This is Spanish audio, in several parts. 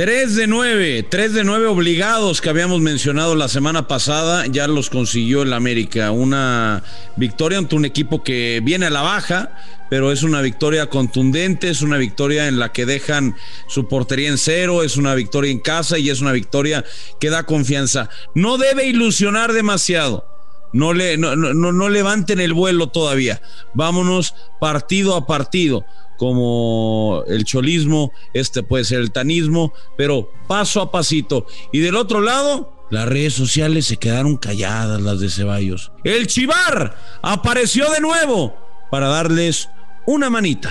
3 de 9, 3 de 9 obligados que habíamos mencionado la semana pasada, ya los consiguió el América. Una victoria ante un equipo que viene a la baja, pero es una victoria contundente, es una victoria en la que dejan su portería en cero, es una victoria en casa y es una victoria que da confianza. No debe ilusionar demasiado. No, le, no, no, no levanten el vuelo todavía. Vámonos partido a partido como el cholismo, este puede ser el tanismo, pero paso a pasito. Y del otro lado, las redes sociales se quedaron calladas, las de Ceballos. El Chivar apareció de nuevo para darles una manita.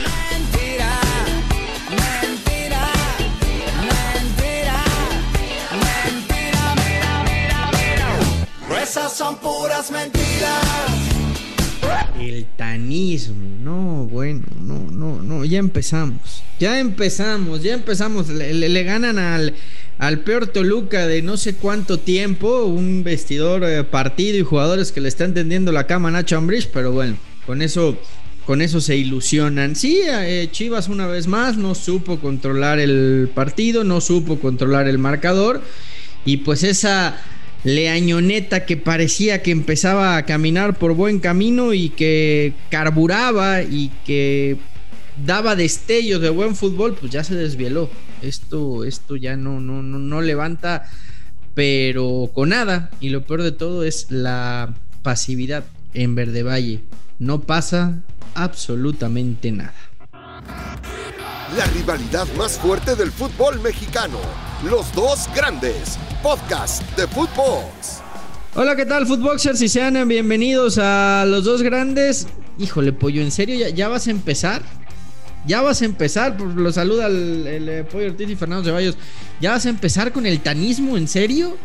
Esas son puras mentiras. El tanismo, no, bueno, no, no, no, ya empezamos, ya empezamos, ya empezamos, le, ganan al, al peor Toluca de no sé cuánto tiempo, un vestidor, eh, partido y jugadores que le están tendiendo la cama a Nacho Ambrish, pero bueno, con eso, con eso se ilusionan. Sí, eh, Chivas una vez más no supo controlar el partido, no supo controlar el marcador y pues esa Leañoneta que parecía que empezaba a caminar por buen camino y que carburaba y que daba destellos de buen fútbol, pues ya se desvieló. Esto, esto ya no, no, no, no levanta, pero con nada. Y lo peor de todo es la pasividad en Verde Valle. No pasa absolutamente nada. La rivalidad más fuerte del fútbol mexicano. Los dos grandes podcast de fútbol. Hola, ¿qué tal, Footboxers? Y sean bienvenidos a los dos grandes. Híjole, pollo, ¿en serio ya, vas a empezar? Ya vas a empezar, lo saluda el, eh, Pollo Ortiz y Fernando Ceballos. ¿Ya vas a empezar con el tanismo? ¿En serio?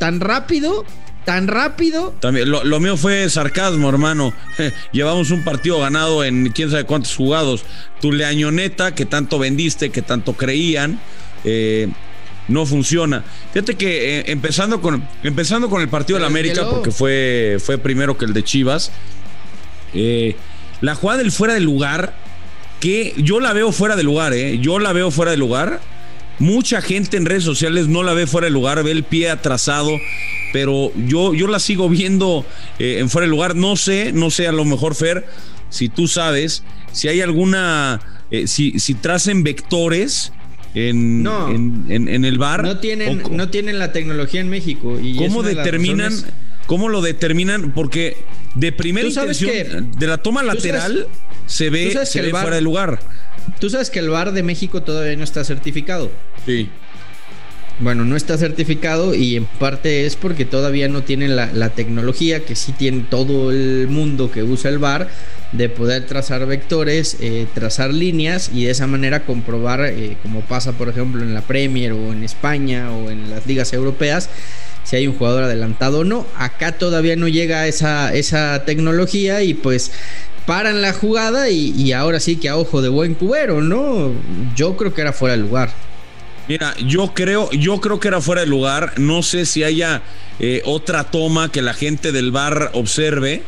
¿Tan rápido? ¿Tan rápido? También, lo, mío fue sarcasmo, hermano. Llevamos un partido ganado en quién sabe cuántos jugados. Tu leañoneta, que tanto vendiste, que tanto creían. Eh, no funciona. Fíjate que eh, empezando, con, empezando con el partido de la América, porque fue, fue primero que el de Chivas, eh, la jugada del fuera de lugar, que yo la veo fuera de lugar, eh, yo la veo fuera de lugar. Mucha gente en redes sociales no la ve fuera de lugar, ve el pie atrasado, pero yo, yo la sigo viendo en fuera de lugar. No sé, no sé, a lo mejor, Fer, si tú sabes, si hay alguna, si, si tracen vectores en, en, el bar. No tienen, no tienen la tecnología en México. Y ¿Cómo determinan? ¿Cómo lo determinan? Porque de primera intención, de la toma lateral, se ve, se ve fuera de lugar. Tú sabes que el bar de México todavía no está certificado. Sí. Bueno, no está certificado y en parte es porque todavía no tienen la, tecnología que sí tiene todo el mundo que usa el bar de poder trazar vectores, eh, trazar líneas y de esa manera comprobar, eh, como pasa por ejemplo en la Premier o en España o en las ligas europeas, si hay un jugador adelantado o no. Acá todavía no llega esa, esa tecnología y pues paran la jugada y, ahora sí que a ojo de buen cubero, ¿no? Yo creo que era fuera de lugar. Mira, yo creo, yo creo que era fuera de lugar. No sé si haya eh, otra toma que la gente del bar observe.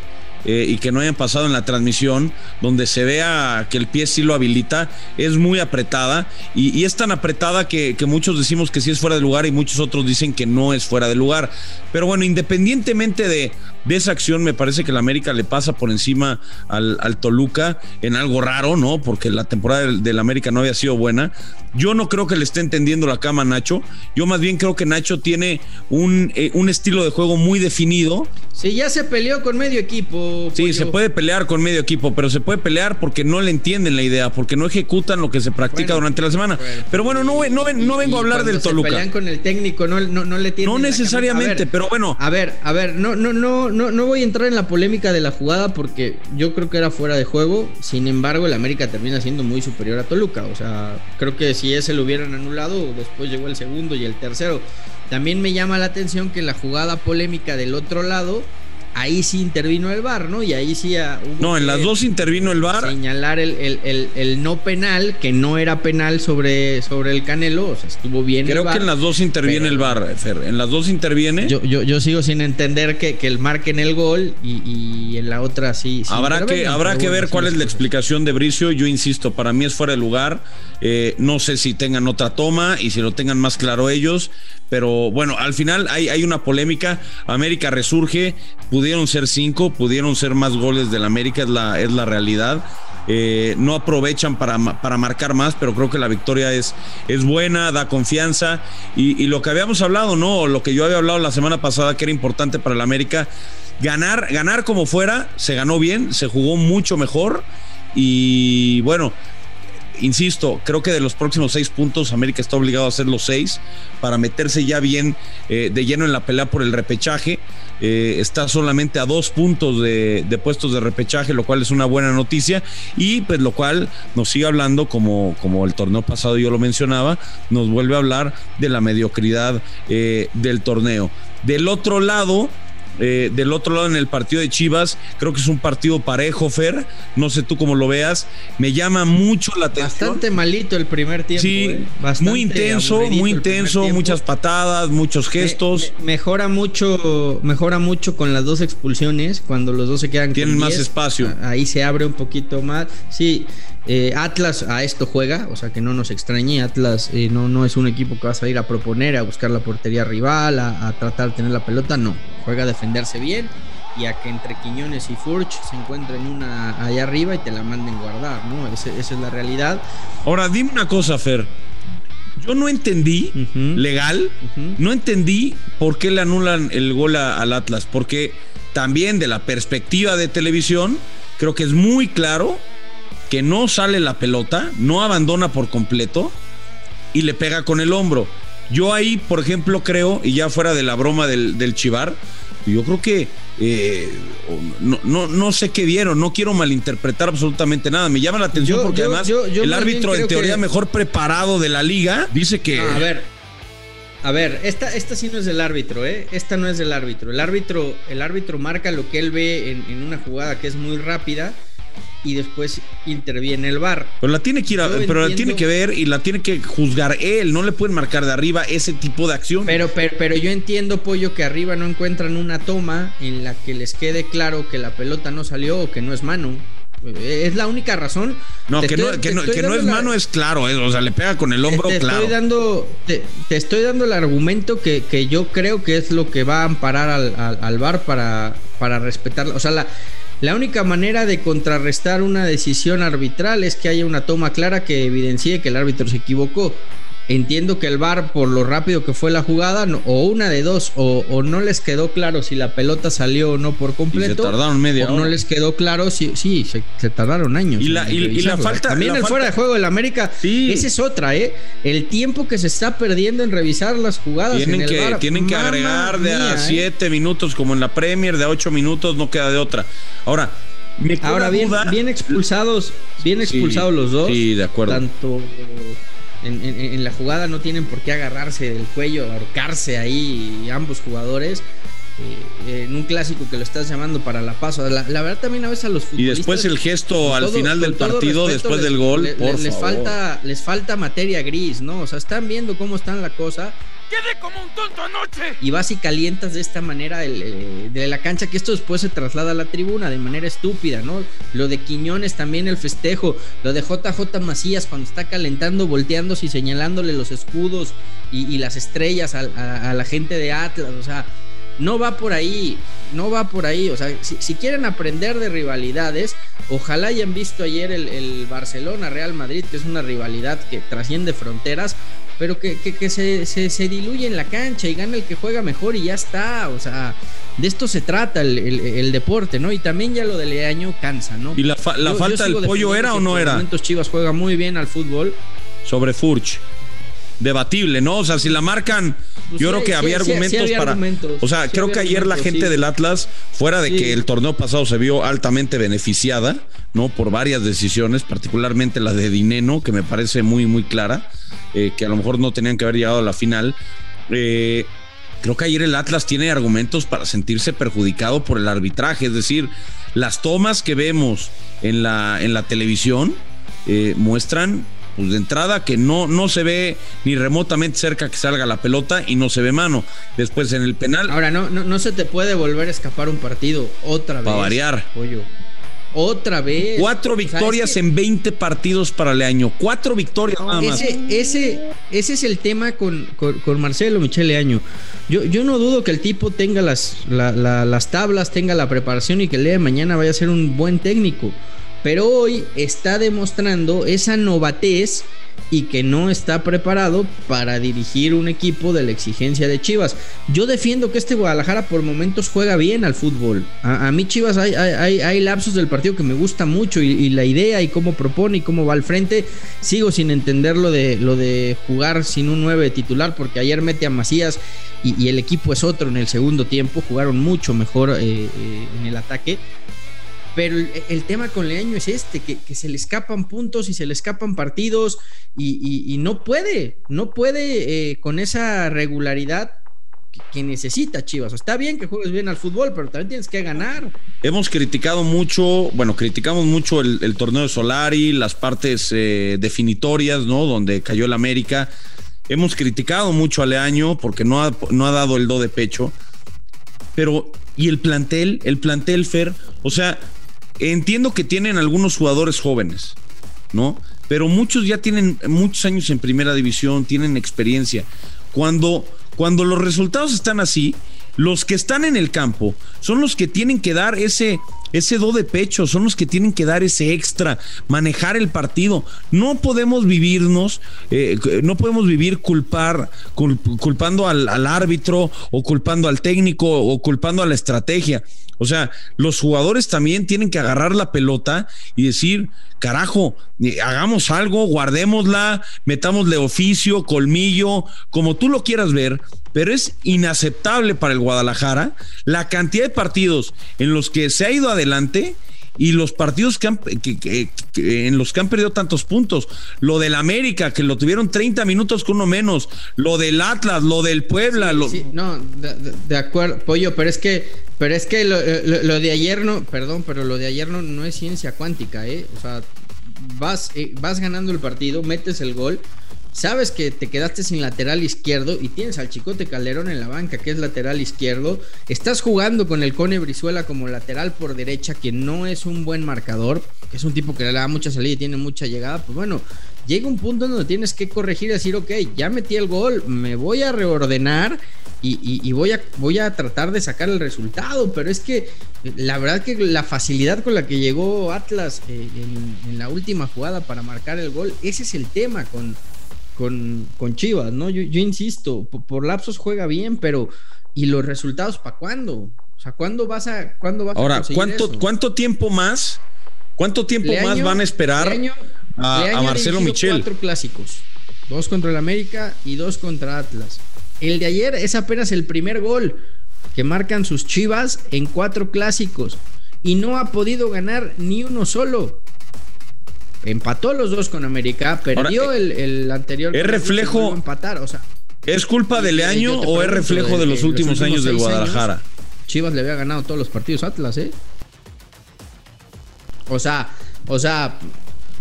Eh, y que no hayan pasado en la transmisión, donde se vea que el pie sí lo habilita, es muy apretada y, es tan apretada que, muchos decimos que sí es fuera de lugar y muchos otros dicen que no es fuera de lugar. Pero bueno, independientemente de, de esa acción, me parece que el América le pasa por encima al, Toluca en algo raro, ¿no? Porque la temporada del, América no había sido buena. Yo no creo que le esté entendiendo la cama a Nacho. Yo más bien creo que Nacho tiene un, eh, un estilo de juego muy definido. Sí, ya se peleó con medio equipo. Sí, se puede pelear con medio equipo, pero se puede pelear porque no le entienden la idea, porque no ejecutan lo que se practica durante la semana. pero bueno, no, no, no vengo a hablar del Toluca. Pelean con el técnico, no, no, no le tienen. No necesariamente, pero bueno. A ver, a ver, no, no, no, no, no voy a entrar en la polémica de la jugada porque yo creo que era fuera de juego. Sin embargo, el América termina siendo muy superior a Toluca. O sea, creo que si ese lo hubieran anulado, después llegó el segundo y el tercero. También me llama la atención que la jugada polémica del otro lado ahí sí intervino el VAR, ¿no? Y ahí sí hubo No, en las dos intervino el VAR. Señalar el, el, no penal, que no era penal sobre, sobre el Canelo, o sea, estuvo bien Creo que en las dos interviene el VAR, Fer. En las dos interviene. Yo, yo, yo sigo sin entender que, que el marquen el gol y, en la otra sí. habrá que, habrá que ver cuál es la explicación de Bricio. Yo insisto, para mí es fuera de lugar. Eh, no sé si tengan otra toma y si lo tengan más claro ellos, pero bueno, al final hay, hay una polémica. América resurge, pudieron ser cinco, pudieron ser más goles del América, es la, es la realidad. Eh, no aprovechan para, para, marcar más, pero creo que la victoria es, es buena, da confianza. Y, y, lo que habíamos hablado, ¿no? Lo que yo había hablado la semana pasada, que era importante para el América, ganar, ganar como fuera, se ganó bien, se jugó mucho mejor. Y bueno, insisto, creo que de los próximos seis puntos, América está obligado a hacer los seis para meterse ya bien eh, de lleno en la pelea por el repechaje. Eh, está solamente a dos puntos de, de, puestos de repechaje, lo cual es una buena noticia. Y pues lo cual nos sigue hablando, como, como el torneo pasado yo lo mencionaba, nos vuelve a hablar de la mediocridad eh, del torneo. Del otro lado, eh, del otro lado, en el partido de Chivas, creo que es un partido parejo, Fer. No sé tú cómo lo veas. Me llama mucho la atención. Bastante malito el primer tiempo. Sí, eh. muy intenso, muy intenso, muchas patadas, muchos gestos. Me, me, mejora mucho, mejora mucho con las dos expulsiones, cuando los dos se quedan Tienen con más 10, espacio. Ahí se abre un poquito más. Sí, eh, Atlas a esto juega, o sea que no nos extrañe. Atlas eh, no, no es un equipo que va a salir a proponer, a buscar la portería rival, a, a tratar de tener la pelota, no. Juega a defenderse bien y a que entre Quiñones y Furch se encuentren una allá arriba y te la manden guardar, ¿no? Ese, esa es la realidad. Ahora, dime una cosa, Fer. Yo no entendí, uh -huh. legal, uh -huh. no entendí por qué le anulan el gol a, al Atlas, porque también de la perspectiva de televisión, creo que es muy claro que no sale la pelota, no abandona por completo y le pega con el hombro. Yo ahí, por ejemplo, creo, y ya fuera de la broma del, del Chivar, yo creo que eh, no, no, no, sé qué vieron, no quiero malinterpretar absolutamente nada. Me llama la atención yo, porque yo, además yo, el árbitro, en teoría, que... mejor preparado de la liga, dice que. a ver, a ver, esta, esta sí no es del árbitro, ¿eh? Esta no es del árbitro. El árbitro, el árbitro marca lo que él ve en, en una jugada que es muy rápida y después interviene el bar. Pero la tiene que ir a, pero entiendo, la tiene que ver y la tiene que juzgar él, no le pueden marcar de arriba ese tipo de acción. Pero, pero, pero yo entiendo, Pollo, que arriba no encuentran una toma en la que les quede claro que la pelota no salió o que no es mano. Es la única razón. No, te que, estoy, no, que, no, que no, es la... mano es claro, eh, o sea, le pega con el hombro te, te claro. Estoy dando, te, te, estoy dando el argumento que, que, yo creo que es lo que va a amparar al, al, al bar para, para respetar. O sea, la, la única manera de contrarrestar una decisión arbitral es que haya una toma clara que evidencie que el árbitro se equivocó. Entiendo que el VAR, por lo rápido que fue la jugada, no, o una de dos, o, o, no les quedó claro si la pelota salió o no por completo. Y se tardaron media o hora. no les quedó claro si. Sí, se, se tardaron años. Y la, y, y la falta. También la el falta, fuera de juego del América. Sí. Esa es otra, ¿eh? El tiempo que se está perdiendo en revisar las jugadas. Tienen en que, VAR, tienen que agregar de mía, a siete ¿eh? minutos, como en la Premier, de a ocho minutos, no queda de otra. Ahora. Ahora bien, duda. bien expulsados, bien expulsados sí, los dos. Sí, de acuerdo. Tanto en, en, en, la jugada no tienen por qué agarrarse del cuello, ahorcarse ahí ambos jugadores. Eh, en un clásico que lo estás llamando para la paso. La, la, verdad también a veces a los futbolistas. Y después el gesto al todo, final del partido, después les, del gol, le, por les favor. falta, les falta materia gris, ¿no? O sea, están viendo cómo está la cosa. Quedé como un tonto anoche. Y vas y calientas de esta manera el, el, de la cancha, que esto después se traslada a la tribuna de manera estúpida, ¿no? Lo de Quiñones también el festejo, lo de JJ Macías cuando está calentando, volteándose y señalándole los escudos y, y las estrellas a, a, a la gente de Atlas, o sea no va por ahí, no va por ahí. O sea, si, si quieren aprender de rivalidades, ojalá hayan visto ayer el, el Barcelona-Real Madrid, que es una rivalidad que trasciende fronteras, pero que, que, que se, se, se, diluye en la cancha y gana el que juega mejor y ya está. O sea, de esto se trata el, el, el deporte, ¿no? Y también ya lo del año cansa, ¿no? ¿Y la, fa la yo, falta del pollo era o no era? momentos Chivas juega muy bien al fútbol. Sobre Furch debatible, ¿no? O sea, si la marcan, pues yo sí, creo que había sí, argumentos había para. Argumentos, o sea, creo que ayer la gente del Atlas, fuera de que el torneo pasado se vio altamente beneficiada, ¿no? Por varias decisiones, particularmente la de Dineno, que me parece muy, muy clara, eh, que a lo mejor no tenían que haber llegado a la final. Eh, creo que ayer el Atlas tiene argumentos para sentirse perjudicado por el arbitraje, es decir, las tomas que vemos en la, en la televisión eh, muestran pues de entrada que no, no se ve ni remotamente cerca que salga la pelota y no se ve mano. Después en el penal. Ahora, no, no, no se te puede volver a escapar un partido otra vez. Para variar. Pollo. Otra vez. Cuatro victorias en 20 partidos para Leaño. Cuatro victorias nada más. Ese, ese, ese es el tema con, con, Marcelo Michel Leaño. Yo, yo no dudo que el tipo tenga las, las tablas, tenga la preparación y que el día de mañana vaya a ser un buen técnico. Pero hoy está demostrando esa novatez y que no está preparado para dirigir un equipo de la exigencia de Chivas. Yo defiendo que este Guadalajara por momentos juega bien al fútbol. A, mí Chivas hay, lapsos del partido que me gusta mucho y, la idea y cómo propone y cómo va al frente. Sigo sin entender lo de, lo de jugar sin un 9 titular porque ayer mete a Macías y, el equipo es otro en el segundo tiempo. Jugaron mucho mejor eh, eh, en el ataque. Pero el, tema con Leaño es este, que, se le escapan puntos y se le escapan partidos y, no puede, no puede eh, con esa regularidad que, necesita Chivas. está bien que juegues bien al fútbol, pero también tienes que ganar. Hemos criticado mucho, bueno, criticamos mucho el, torneo de Solari, las partes eh, definitorias, ¿no? Donde cayó el América. Hemos criticado mucho a Leaño porque no ha, no ha dado el do de pecho. Pero, ¿y el plantel? El plantel, Fer. O sea, Entiendo que tienen algunos jugadores jóvenes, ¿no? Pero muchos ya tienen muchos años en primera división, tienen experiencia. Cuando, cuando los resultados están así, los que están en el campo son los que tienen que dar ese, ese do de pecho, son los que tienen que dar ese extra, manejar el partido. No podemos vivirnos, eh, no podemos vivir culpar, culpando al, al árbitro o culpando al técnico o culpando a la estrategia. O sea, los jugadores también tienen que agarrar la pelota y decir, carajo, eh, hagamos algo, guardémosla, metámosle oficio, colmillo, como tú lo quieras ver, pero es inaceptable para el Guadalajara la cantidad de partidos en los que se ha ido adelante y los partidos que, en los que han perdido tantos puntos. Lo del América, que lo tuvieron 30 minutos con uno menos. Lo del Atlas, lo del Puebla. no, de, acuerdo, Pollo, pero es que pero es que lo, de ayer no, perdón, pero lo de ayer no, no es ciencia cuántica, ¿eh? O sea, vas, eh, vas ganando el partido, metes el gol, sabes que te quedaste sin lateral izquierdo y tienes al Chicote Calderón en la banca, que es lateral izquierdo. Estás jugando con el Cone Brizuela como lateral por derecha, que no es un buen marcador, que es un tipo que le da mucha salida y tiene mucha llegada. Pues bueno, llega un punto en donde tienes que corregir y decir, ok, ya metí el gol, me voy a reordenar y, voy, a, voy a tratar de sacar el resultado, pero es que la verdad que la facilidad con la que llegó Atlas eh, en, la última jugada para marcar el gol, ese es el tema con, con, Chivas, ¿no? Yo, insisto, por, lapsos juega bien, pero ¿y los resultados para cuándo? O sea, ¿cuándo vas a, cuándo vas Ahora, ¿cuánto, ¿cuánto tiempo más? ¿Cuánto tiempo más van a esperar a, Marcelo Michel? Cuatro clásicos, dos contra el América y dos contra Atlas. El de ayer es apenas el primer gol que marcan sus Chivas en cuatro clásicos y no ha podido ganar ni uno solo. Empató los dos con América, perdió eh, el, anterior. ¿Es reflejo? Empatar, o sea, ¿Es culpa de Leaño o es reflejo de, los últimos, años del Guadalajara? Chivas le había ganado todos los partidos a Atlas, ¿eh? O sea, o sea,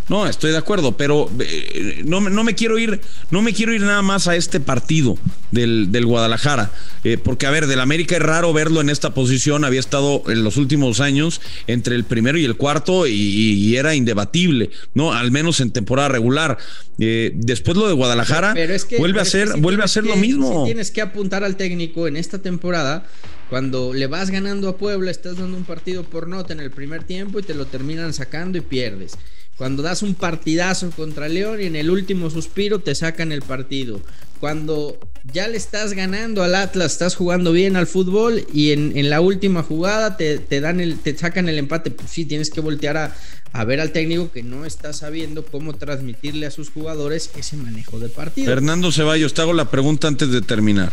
no, estoy de acuerdo, pero eh, no, me quiero ir, no me quiero ir nada más a este partido del, Guadalajara, eh, porque a ver, del América es raro verlo en esta posición, había estado en los últimos años entre el primero y el cuarto y, era indebatible, no, al menos en temporada regular. Eh, después lo de Guadalajara vuelve a ser, vuelve a ser lo mismo. tienes que apuntar al técnico en esta temporada. Cuando le vas ganando a Puebla, estás dando un partido por nota en el primer tiempo y te lo terminan sacando y pierdes. Cuando das un partidazo contra León y en el último suspiro te sacan el partido. Cuando ya le estás ganando al Atlas, estás jugando bien al fútbol y en, la última jugada te, dan el, te sacan el empate, pues sí, tienes que voltear a, a, ver al técnico que no está sabiendo cómo transmitirle a sus jugadores ese manejo de partido. Fernando Ceballos, te hago la pregunta antes de terminar.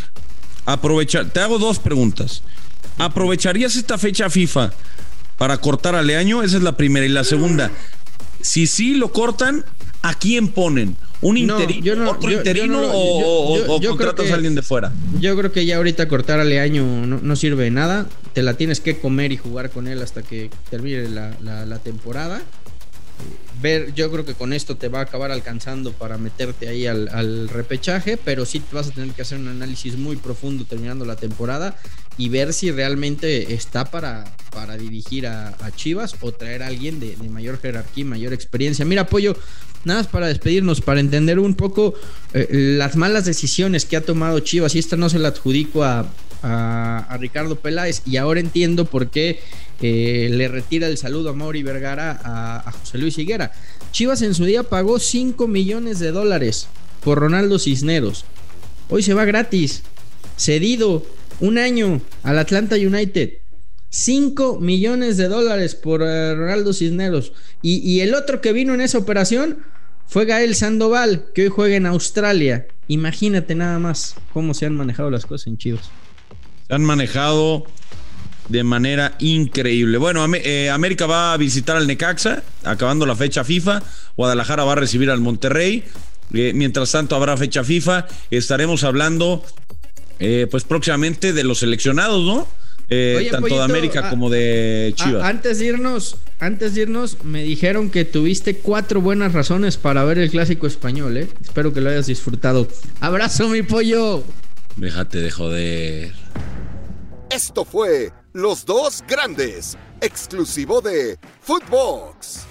Aprovechar, te hago dos preguntas. ¿Aprovecharías esta fecha FIFA para cortar a Leaño? Esa es la primera. Y la segunda, si sí lo cortan, ¿a quién ponen? ¿Un interino, otro interino o, contratas a alguien de fuera? Yo creo que ya ahorita cortar a Leaño no, sirve de nada. Te la tienes que comer y jugar con él hasta que termine la, temporada. Ver, yo creo que con esto te va a acabar alcanzando para meterte ahí al, repechaje, pero sí vas a tener que hacer un análisis muy profundo terminando la temporada y ver si realmente está para, para dirigir a, Chivas o traer a alguien de, mayor jerarquía mayor experiencia. Mira, Pollo, nada más para despedirnos, para entender un poco eh, las malas decisiones que ha tomado Chivas, y esta no se la adjudico a, a, Ricardo Peláez y ahora entiendo por qué eh, le retira el saludo a Mauri Vergara a, José Luis Higuera. Chivas en su día pagó 5 millones de dólares por Ronaldo Cisneros. Hoy se va gratis, cedido un año al Atlanta United. 5 millones de dólares por eh, Ronaldo Cisneros. Y, y el otro que vino en esa operación fue Gael Sandoval, que hoy juega en Australia. Imagínate nada más cómo se han manejado las cosas en Chivas han manejado de manera increíble. Bueno, eh, América va a visitar al Necaxa, acabando la fecha FIFA. Guadalajara va a recibir al Monterrey. Eh, mientras tanto, habrá fecha FIFA. Estaremos hablando, eh, pues próximamente, de los seleccionados, ¿no? tanto de América ah, como de ah, Chivas. antes de irnos, antes de irnos, me dijeron que tuviste cuatro buenas razones para ver el clásico español, ¿eh? Espero que lo hayas disfrutado. Abrazo, mi pollo. Déjate de joder. Esto fue Los Dos Grandes, exclusivo de Footbox.